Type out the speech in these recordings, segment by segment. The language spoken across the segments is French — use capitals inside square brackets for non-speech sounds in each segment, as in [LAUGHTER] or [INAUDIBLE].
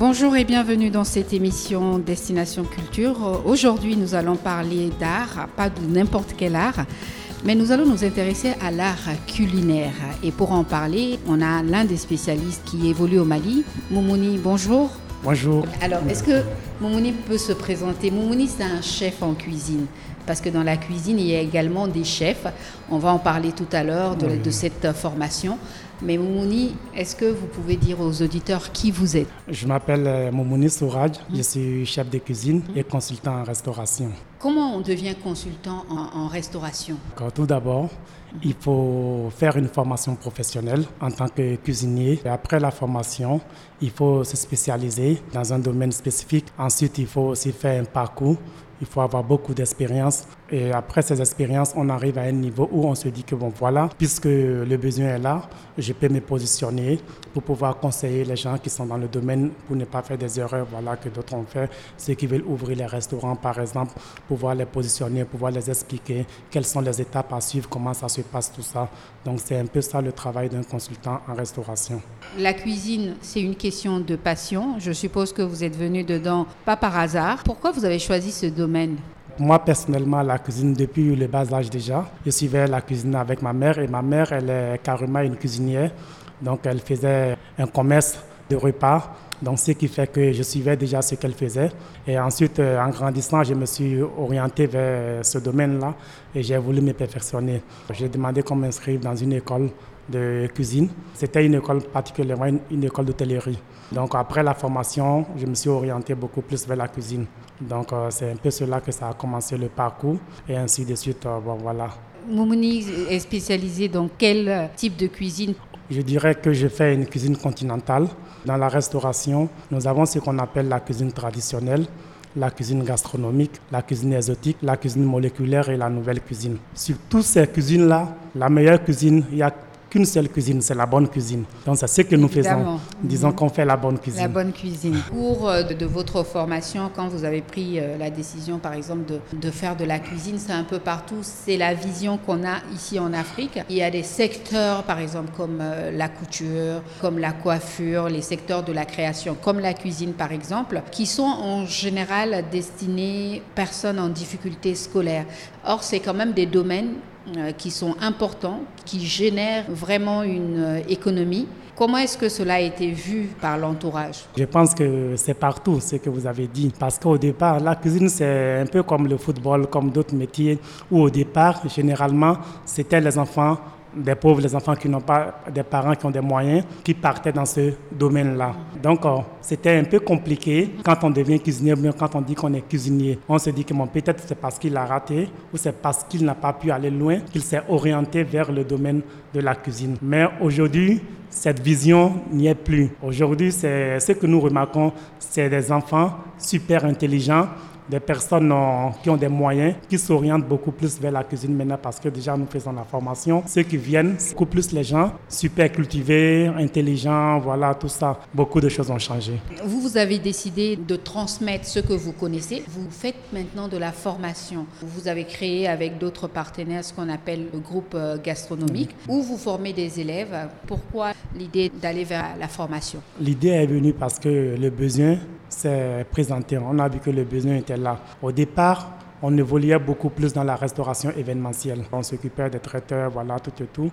Bonjour et bienvenue dans cette émission Destination Culture. Aujourd'hui, nous allons parler d'art, pas de n'importe quel art, mais nous allons nous intéresser à l'art culinaire. Et pour en parler, on a l'un des spécialistes qui évolue au Mali. Moumouni, bonjour. Bonjour. Alors, est-ce que Moumouni peut se présenter? Moumouni, c'est un chef en cuisine. Parce que dans la cuisine, il y a également des chefs. On va en parler tout à l'heure de, de cette formation. Mais Moumouni, est-ce que vous pouvez dire aux auditeurs qui vous êtes? Je m'appelle euh, Moumouni Souraj, je suis chef de cuisine et consultant en restauration. Comment on devient consultant en, restauration? Tout d'abord, il faut faire une formation professionnelle en tant que cuisinier. Et après la formation, il faut se spécialiser dans un domaine spécifique. Ensuite, il faut aussi faire un parcours il faut avoir beaucoup d'expérience. Et après ces expériences, on arrive à un niveau où on se dit que bon voilà, puisque le besoin est là, je peux me positionner pour pouvoir conseiller les gens qui sont dans le domaine pour ne pas faire des erreurs voilà, que d'autres ont fait. Ceux qui veulent ouvrir les restaurants, par exemple, pouvoir les positionner, pouvoir les expliquer quelles sont les étapes à suivre, comment ça se passe, tout ça. Donc c'est un peu ça le travail d'un consultant en restauration. La cuisine, c'est une question de passion. Je suppose que vous êtes venu dedans pas par hasard. Pourquoi vous avez choisi ce domaine moi, personnellement, la cuisine, depuis le bas âge déjà, je suivais la cuisine avec ma mère et ma mère, elle est carrément une cuisinière. Donc, elle faisait un commerce de repas. Donc, ce qui fait que je suivais déjà ce qu'elle faisait. Et ensuite, euh, en grandissant, je me suis orienté vers ce domaine-là et j'ai voulu me perfectionner. J'ai demandé qu'on m'inscrive dans une école de cuisine. C'était une école particulièrement une, école d'hôtellerie. Donc après la formation, je me suis orienté beaucoup plus vers la cuisine. Donc euh, c'est un peu cela que ça a commencé le parcours et ainsi de suite. Euh, bon, voilà. Moumouni est spécialisé dans quel type de cuisine? Je dirais que je fais une cuisine continentale. Dans la restauration, nous avons ce qu'on appelle la cuisine traditionnelle la cuisine gastronomique, la cuisine exotique, la cuisine moléculaire et la nouvelle cuisine. Sur toutes ces cuisines-là, la meilleure cuisine, il y a qu'une seule cuisine, c'est la bonne cuisine. Donc c'est ce que nous faisons. Disons qu'on fait la bonne cuisine. La bonne cuisine. Au cours euh, de, votre formation, quand vous avez pris euh, la décision, par exemple, de, de faire de la cuisine, c'est un peu partout. C'est la vision qu'on a ici en Afrique. Il y a des secteurs, par exemple, comme euh, la couture, comme la coiffure, les secteurs de la création, comme la cuisine, par exemple, qui sont en général destinés aux personnes en difficulté scolaire. Or, c'est quand même des domaines qui sont importants, qui génèrent vraiment une euh, économie. Comment est-ce que cela a été vu par l'entourage? Je pense que c'est partout ce que vous avez dit. Parce qu'au départ, la cuisine, c'est un peu comme le football, comme d'autres métiers, où au départ, généralement, c'était les enfants des pauvres, les enfants qui n'ont pas des parents qui ont des moyens, qui partaient dans ce domaine-là. Donc, euh, c'était un peu compliqué quand on devient cuisinier, mais quand on dit qu'on est cuisinier. On se dit que bon, peut-être c'est parce qu'il a raté ou c'est parce qu'il n'a pas pu aller loin qu'il s'est orienté vers le domaine de la cuisine. Mais aujourd'hui, cette vision n'y est plus. Aujourd'hui, c'est ce que nous remarquons, c'est des enfants super intelligents des personnes qui ont des moyens, qui s'orientent beaucoup plus vers la cuisine maintenant parce que déjà nous faisons la formation. Ceux qui viennent, c'est beaucoup plus les gens super cultivés, intelligents, voilà, tout ça. Beaucoup de choses ont changé. Vous, vous avez décidé de transmettre ce que vous connaissez. Vous faites maintenant de la formation. Vous avez créé avec d'autres partenaires ce qu'on appelle le groupe euh, gastronomique, où vous formez des élèves. Pourquoi l'idée d'aller vers la formation? L'idée est venue parce que le besoin s'est présenté. On a vu que le besoin était là. Au départ, on évoluait beaucoup plus dans la restauration événementielle. On s'occupait des traiteurs, voilà, tout et tout.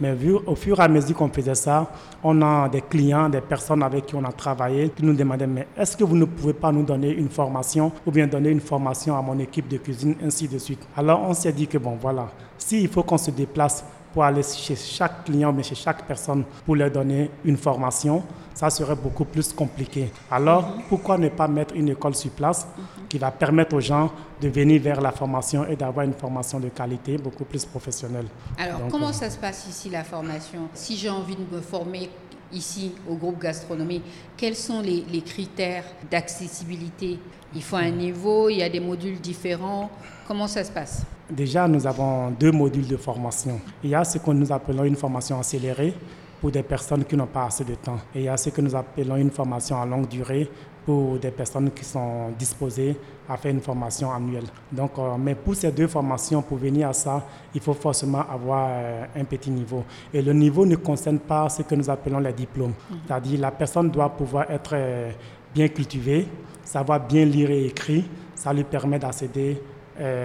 Mais vu, au fur et à mesure qu'on faisait ça, on a des clients, des personnes avec qui on a travaillé, qui nous demandaient, mais est-ce que vous ne pouvez pas nous donner une formation ou bien donner une formation à mon équipe de cuisine, ainsi de suite? Alors on s'est dit que, bon, voilà, s'il faut qu'on se déplace pour aller chez chaque client, mais chez chaque personne, pour leur donner une formation, ça serait beaucoup plus compliqué. Alors, pourquoi ne pas mettre une école sur place qui va permettre aux gens de venir vers la formation et d'avoir une formation de qualité beaucoup plus professionnelle? Alors, comment euh, ça se passe ici, la formation? Si j'ai envie de me former ici au groupe gastronomie, quels sont les, les critères d'accessibilité? Il faut un niveau, il y a des modules différents. Comment ça se passe? Déjà, nous avons deux modules de formation. Il y a ce que nous appelons une formation accélérée pour des personnes qui n'ont pas assez de temps. Et il y a ce que nous appelons une formation à longue durée pour des personnes qui sont disposées à faire une formation annuelle. Donc, euh, mais pour ces deux formations, pour venir à ça, il faut forcément avoir euh, un petit niveau. Et le niveau ne concerne pas ce que nous appelons les diplômes. Mhm. C'est-à-dire la personne doit pouvoir être euh, bien cultivé, savoir bien lire et écrire, ça lui permet d'accéder,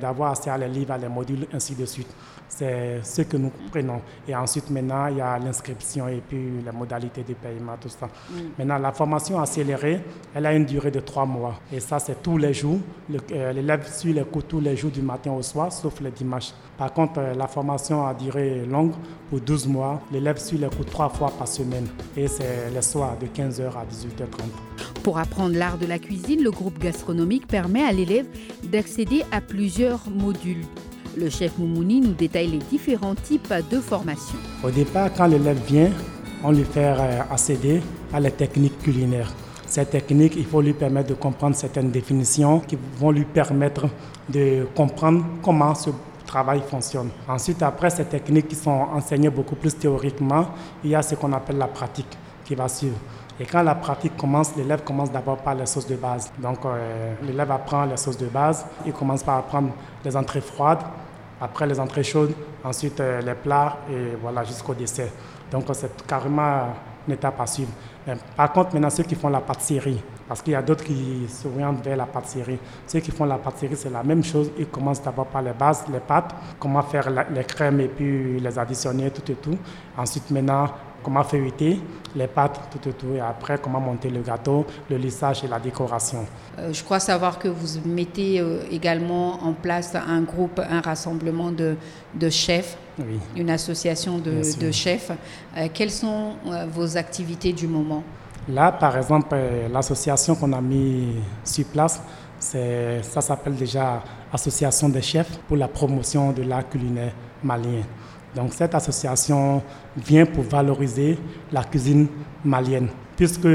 d'avoir accès à les livres, à les modules, ainsi de suite. C'est ce que nous prenons. Et ensuite, maintenant, il y a l'inscription et puis les modalités de paiement, tout ça. Mm. Maintenant, la formation accélérée, elle a une durée de trois mois. Et ça, c'est tous les jours. Euh, l'élève suit les cours tous les jours du matin au soir, sauf le dimanche. Par contre, euh, la formation a durée longue pour 12 mois. L'élève suit les cours trois fois par semaine. Et c'est le soir de 15h à 18h30. Pour apprendre l'art de la cuisine, le groupe gastronomique permet à l'élève d'accéder à plusieurs modules. Le chef Moumouni nous détaille les différents types de formation. Au départ, quand l'élève vient, on lui fait euh, accéder à la techniques culinaires. Ces techniques, il faut lui permettre de comprendre certaines définitions qui vont lui permettre de comprendre comment ce travail fonctionne. Ensuite, après ces techniques qui sont enseignées beaucoup plus théoriquement, il y a ce qu'on appelle la pratique qui va suivre. Et quand la pratique commence, l'élève commence d'abord par les sauces de base. Donc euh, l'élève apprend les sauces de base, il commence par apprendre les entrées froides, après les entrées chaudes, ensuite euh, les plats et voilà jusqu'au dessert. Donc c'est carrément une étape à suivre. par contre, maintenant ceux qui font la pâtisserie, parce qu'il y a d'autres qui s'orientent vers la pâtisserie. Ceux qui font la pâtisserie, c'est la même chose. Ils commencent d'abord par les bases, les pâtes, comment faire les crèmes et puis les additionner, tout et tout. Ensuite, maintenant, comment feuilleter les pâtes, tout, tout, et après comment monter le gâteau, le lissage et la décoration. Euh, je crois savoir que vous mettez euh, également en place un groupe, un rassemblement de, de chefs, une association de, de chefs. Euh, quelles sont vos activités du moment? Là, par exemple, l'association qu'on a mis sur place, ça s'appelle déjà Association des chefs pour la promotion de l'art culinaire malien. Donc cette association vient pour valoriser la cuisine malienne, puisque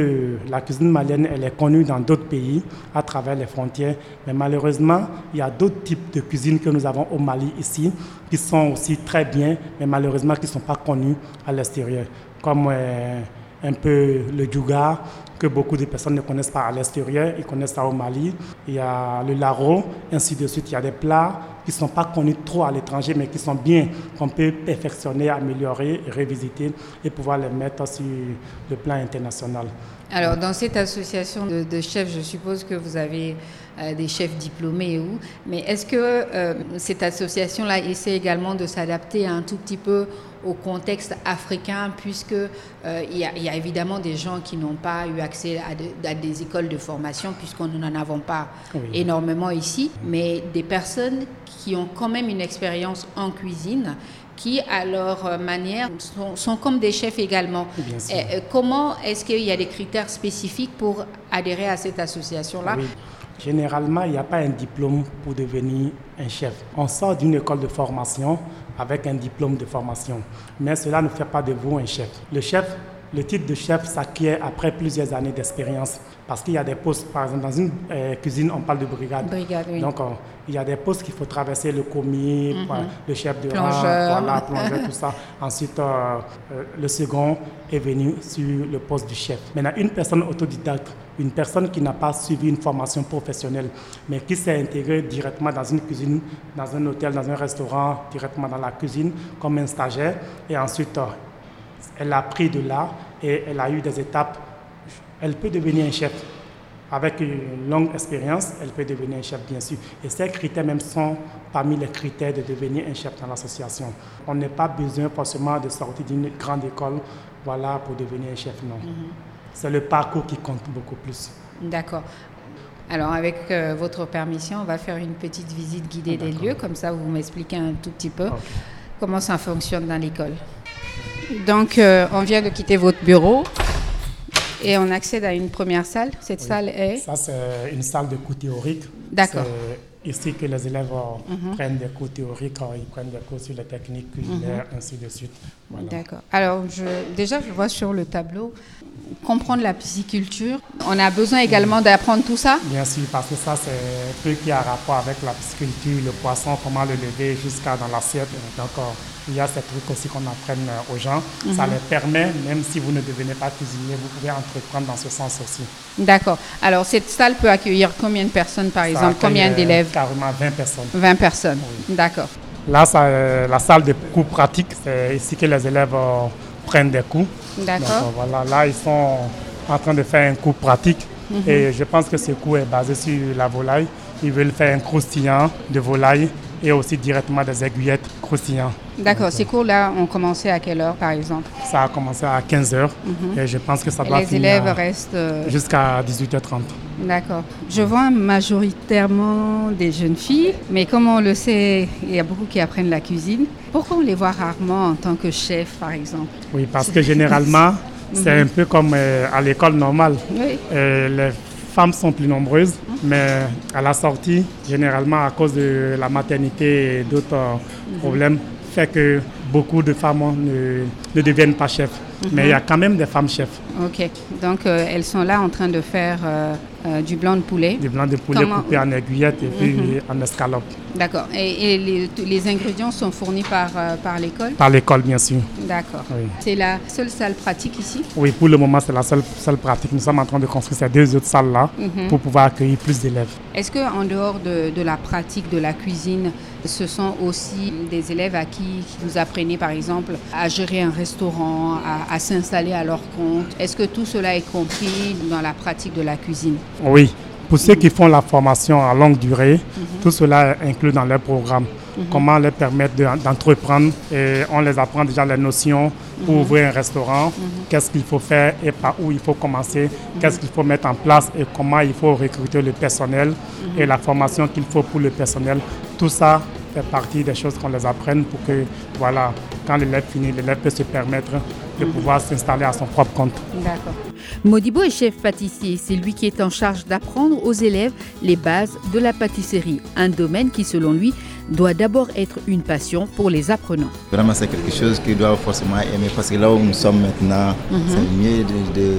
la cuisine malienne elle est connue dans d'autres pays à travers les frontières, mais malheureusement il y a d'autres types de cuisine que nous avons au Mali ici qui sont aussi très bien, mais malheureusement qui ne sont pas connus à l'extérieur, comme euh, un peu le djouga, que beaucoup de personnes ne connaissent pas à l'extérieur, ils connaissent ça au Mali. Il y a le laro, ainsi de suite. Il y a des plats qui ne sont pas connus trop à l'étranger, mais qui sont bien, qu'on peut perfectionner, améliorer, revisiter et pouvoir les mettre sur le plan international. Alors, dans cette association de, chefs, je suppose que vous avez euh, des chefs diplômés ou, mais est-ce que euh, cette association-là essaie également de s'adapter un tout petit peu au contexte africain, puisque euh, il, y a, évidemment des gens qui n'ont pas eu accès à, des écoles de formation, puisqu'on n'en avons pas énormément ici, mais des personnes qui ont quand même une expérience en cuisine qui, à leur manière, sont, comme des chefs également. Euh, comment est-ce qu'il y a des critères spécifiques pour adhérer à cette association-là? Généralement, il n'y a pas un diplôme pour devenir un chef. On sort d'une école de formation avec un diplôme de formation, mais cela ne fait pas de vous un chef. Le chef, le titre de chef s'acquiert après plusieurs années d'expérience parce qu'il y a des postes, par exemple, dans une euh, cuisine, on parle de brigade. Donc, il y a des postes qu'il faut traverser, le commis, mhm. le chef de plongeur. rang, [LAUGHS] plongeur, tout ça. Ensuite, euh, euh, le second est venu sur le poste du chef. Maintenant, une personne autodidacte, une personne qui n'a pas suivi une formation professionnelle, mais qui s'est intégrée directement dans une cuisine, dans un hôtel, dans un restaurant, directement dans la cuisine, comme un stagiaire, et ensuite, elle a pris de là et elle a eu des étapes elle peut devenir un chef. Avec une longue expérience, elle peut devenir un chef, bien sûr. Et ces critères même sont parmi les critères de devenir un chef dans l'association. On n'a pas besoin forcément de sortir d'une grande école voilà, pour devenir un chef, non. Mhm. C'est le parcours qui compte beaucoup plus. D'accord. Alors, avec euh, votre permission, on va faire une petite visite guidée des lieux, comme ça vous m'expliquez un tout petit peu comment ça fonctionne dans l'école. Donc, euh, on vient de quitter votre bureau. Et on accède à une première salle. Cette salle est Ça, c'est une salle de cours théoriques. D'accord. C'est ici que les élèves mhm. prennent des cours théoriques, ils prennent des cours sur les techniques culinaires, mhm. ainsi de suite. D'accord. Alors, je, déjà, je vois sur le tableau comprendre la pisciculture. On a besoin également d'apprendre tout ça Bien sûr, parce que ça, c'est un truc qui a rapport avec la pisciculture, le poisson, comment le lever jusqu'à dans l'assiette. Donc, il y a ces trucs aussi qu'on apprenne aux gens. Ça mhm. les permet, même si vous ne devenez pas cuisinier, vous pouvez entreprendre dans ce sens aussi. D'accord. Alors, cette salle peut accueillir combien de personnes, par exemple? Combien d'élèves? Carrément 20 personnes. 20 personnes, d'accord. Là, c'est la salle de cours pratique. C'est ici que les élèves euh, prennent des cours. D'accord. voilà, là, ils sont en train de faire un cours pratique Mhm. Et je pense que ce cours est basé sur la volaille. Ils veulent faire un croustillant de volaille et aussi directement des aiguillettes croustillantes. D'accord. Ces cours-là ont commencé à quelle heure, par exemple? Ça a commencé à 15 h mhm. et je pense que ça doit les élèves restent... Euh, jusqu'à 18h30. D'accord. Je vois majoritairement des jeunes filles, mais comme on le sait, il y a beaucoup qui apprennent la cuisine. Pourquoi on les voit rarement en tant que chef, par exemple? Oui, parce que généralement, [LAUGHS] c'est un peu comme euh, à l'école normale. Oui. Euh, les femmes sont plus nombreuses, mais à la sortie, généralement à cause de la maternité et d'autres mhm. problèmes, fait que beaucoup de femmes ne, ne deviennent pas chefs. Mais il y a quand même des femmes chefs. Ok, donc euh, elles sont là en train de faire euh, euh, du blanc de poulet. Du blanc de poulet coupé en aiguillette et puis mhm. en escalope. D'accord. Et, les, les, ingrédients sont fournis par, par l'école? Par l'école, bien sûr. D'accord. C'est la seule salle pratique ici? Oui, pour le moment, c'est la seule salle pratique. Nous sommes en train de construire ces deux autres salles-là mhm. pour pouvoir accueillir plus d'élèves. Est-ce qu'en dehors de, de, la pratique de la cuisine, ce sont aussi des élèves à qui vous apprenez, par exemple, à gérer un restaurant, à, à s'installer à leur compte Est-ce que tout cela est compris dans la pratique de la cuisine? Oui. Pour ceux qui font la formation à longue durée, mhm. tout cela est inclus dans leur programme. Mhm. Comment les permettre d'entreprendre et on les apprend déjà les notions pour mhm. ouvrir un restaurant, qu'est-ce qu'il faut faire et par où il faut commencer, qu'est-ce qu'il faut mettre en place et comment il faut recruter le personnel et la formation qu'il faut pour le personnel? Tout ça fait partie des choses qu'on les apprenne pour que, voilà, quand l'élève finit, l'élève peut se permettre de pouvoir s'installer à son propre compte. D'accord. Modibo est chef pâtissier. C'est lui qui est en charge d'apprendre aux élèves les bases de la pâtisserie, un domaine qui, selon lui, doit d'abord être une passion pour les apprenants. Vraiment, c'est quelque chose qu'ils doivent forcément aimer parce que là où nous sommes maintenant, mhm. c'est mieux de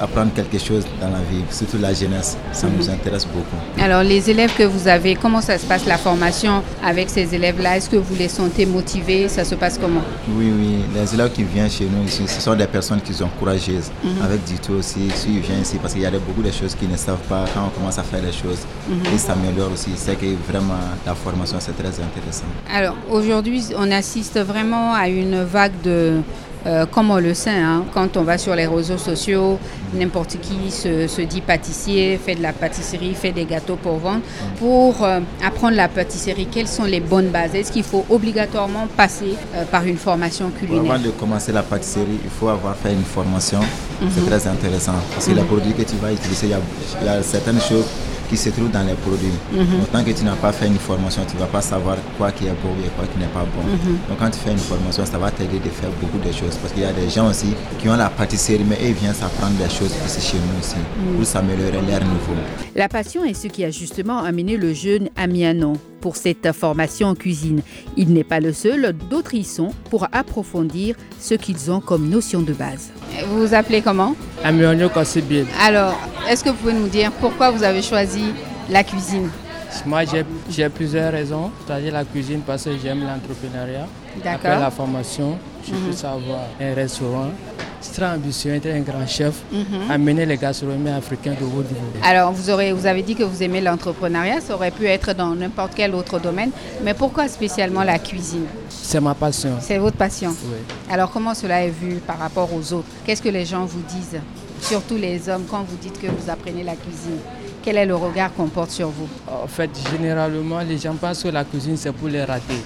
apprendre quelque chose dans la vie, surtout la jeunesse. Ça nous mhm. intéresse beaucoup. Alors, les élèves que vous avez, comment ça se passe la formation avec ces élèves-là? Est-ce que vous les sentez motivés? Ça se passe comment? Oui, oui. Les élèves qui viennent chez nous ce sont des personnes qui sont courageuses. Mhm. Avec Dito aussi, s'ils viennent ici, parce qu'il y a beaucoup de choses qu'ils ne savent pas quand on commence à faire les choses. Mhm. Ils s'améliorent aussi. C'est que vraiment la formation, c'est très intéressant. Alors, aujourd'hui, on assiste vraiment à une vague de euh, comme on le sait, hein, quand on va sur les réseaux sociaux, n'importe qui se, dit pâtissier, fait de la pâtisserie, fait des gâteaux pour vendre. Pour euh, apprendre la pâtisserie, quelles sont les bonnes bases? Est-ce qu'il faut obligatoirement passer euh, par une formation culinaire Avant de commencer la pâtisserie, il faut avoir fait une formation. C'est mhm. très intéressant parce que les mhm. produits que tu vas utiliser, il y a certaines choses qui se trouvent dans les produits. Mhm. tant que tu n'as pas fait une formation, tu ne vas pas savoir quoi qui est bon et quoi qui n'est pas bon. Mhm. Donc quand tu fais une formation, ça va t'aider de faire beaucoup de choses. Parce qu'il y a des gens aussi qui ont la pâtisserie, mais ils viennent s'apprendre des choses ici chez nous aussi, mhm. pour s'améliorer leur niveau. La passion est ce qui a justement amené le jeune Amianon pour cette formation en cuisine. Il n'est pas le seul, d'autres y sont pour approfondir ce qu'ils ont comme notion de base. Vous vous appelez comment? Alors, est-ce que vous pouvez nous dire pourquoi vous avez choisi la cuisine? Moi, j'ai plusieurs raisons. C'est-à-dire la cuisine parce que j'aime l'entrepreneuriat. Après la formation, je peux savoir un restaurant c'est très ambitieux, être un grand chef, mhm. amener les gastronomies africains de haut niveau. Alors, vous, aurez, vous avez dit que vous aimez l'entrepreneuriat, ça aurait pu être dans n'importe quel autre domaine, mais pourquoi spécialement la cuisine? C'est ma passion. C'est votre passion Oui. Alors, comment cela est vu par rapport aux autres? Qu'est-ce que les gens vous disent, surtout les hommes, quand vous dites que vous apprenez la cuisine quel est le regard qu'on porte sur vous En fait, généralement, les gens pensent que la cuisine, c'est pour les rater.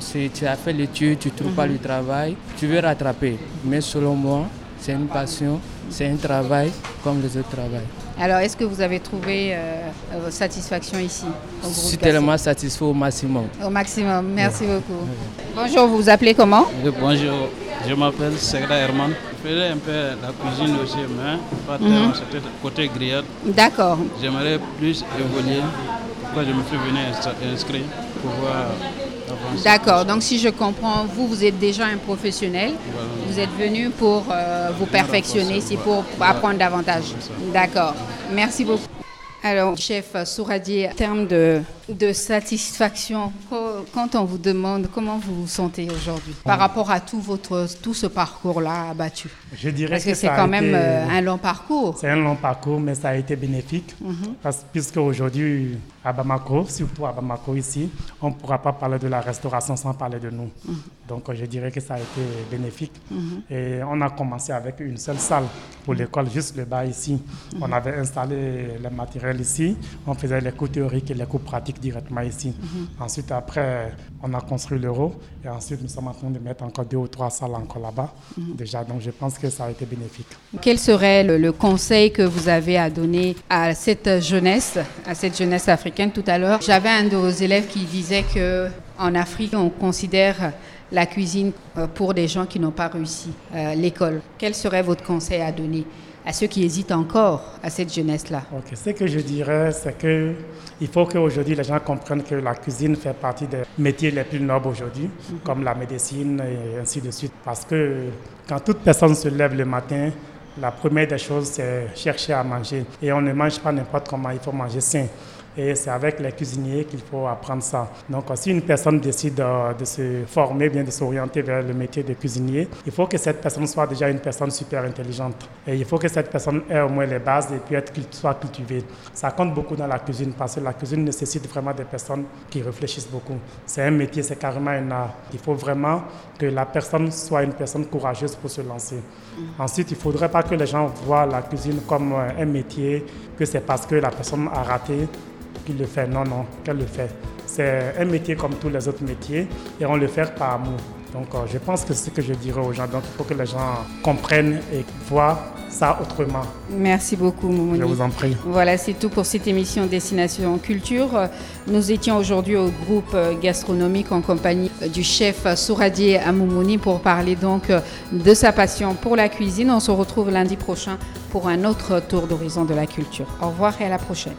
Si tu as fait l'étude, tu ne trouves pas le travail, tu veux rattraper. Mais selon moi, c'est une passion, c'est un travail comme les autres travails. Alors, est-ce que vous avez trouvé euh, satisfaction ici au Je suis tellement satisfait au maximum. Au maximum, merci beaucoup. Bonjour, vous vous appelez comment Bonjour, je m'appelle Segra Herman. Je faisais un peu la cuisine aussi, mais pas tellement, mhm. c'était côté grillade. D'accord. J'aimerais plus évoluer. Pourquoi je me suis venu inscrire pour voir D'accord, donc si je comprends, vous, vous êtes déjà un professionnel, vous êtes venu pour euh, vous perfectionner, c'est pour apprendre davantage. D'accord, merci beaucoup. Alors, chef Souradier, en termes de de satisfaction quand on vous demande comment vous vous sentez aujourd'hui par rapport à tout, votre, tout ce parcours-là abattu Je dirais Parce que, c'est quand même euh, un long parcours. C'est un long parcours, mais ça a été bénéfique. Mhm. parce, puisque aujourd'hui, à Bamako, surtout à Bamako ici, on ne pourra pas parler de la restauration sans parler de nous. Mhm. Donc je dirais que ça a été bénéfique. Mhm. Et on a commencé avec une seule salle pour l'école, juste le bas ici. On avait installé le matériel ici, on faisait les cours théoriques et les cours pratiques directement ici. Ensuite, après, on a construit l'euro et ensuite nous sommes en train de mettre encore deux ou trois salles encore là-bas. Déjà, donc je pense que ça a été bénéfique. Quel serait le, conseil que vous avez à donner à cette jeunesse, à cette jeunesse africaine tout à l'heure? J'avais un de vos élèves qui disait que en Afrique, on considère la cuisine euh, pour des gens qui n'ont pas réussi euh, l'école. Quel serait votre conseil à donner? À ceux qui hésitent encore à cette jeunesse-là Ok, Ce que je dirais, c'est qu'il faut qu'aujourd'hui les gens comprennent que la cuisine fait partie des métiers les plus nobles aujourd'hui, comme la médecine et ainsi de suite. Parce que quand toute personne se lève le matin, la première des choses, c'est chercher à manger. Et on ne mange pas n'importe comment, il faut manger sain. Et c'est avec les cuisiniers qu'il faut apprendre ça. Donc, si une personne décide de, se former, bien de s'orienter vers le métier de cuisinier, il faut que cette personne soit déjà une personne super intelligente. Et il faut que cette personne ait au moins les bases et puis être, soit cultivée. Ça compte beaucoup dans la cuisine parce que la cuisine nécessite vraiment des personnes qui réfléchissent beaucoup. C'est un métier, c'est carrément un art. Il faut vraiment que la personne soit une personne courageuse pour se lancer. Ensuite, il ne faudrait pas que les gens voient la cuisine comme un métier, que c'est parce que la personne a raté qu'il le fait. Non, non, qu'elle le fait. C'est un métier comme tous les autres métiers et on le fait par amour. Donc euh, je pense que c'est ce que je dirais aux gens. Donc il faut que les gens comprennent et voient ça autrement. Merci beaucoup, Moumouni. Je vous en prie. Voilà, c'est tout pour cette émission Destination Culture. Nous étions aujourd'hui au groupe gastronomique en compagnie du chef Souradier Amoumouni pour parler donc de sa passion pour la cuisine. On se retrouve lundi prochain pour un autre tour d'horizon de la culture. Au revoir et à la prochaine.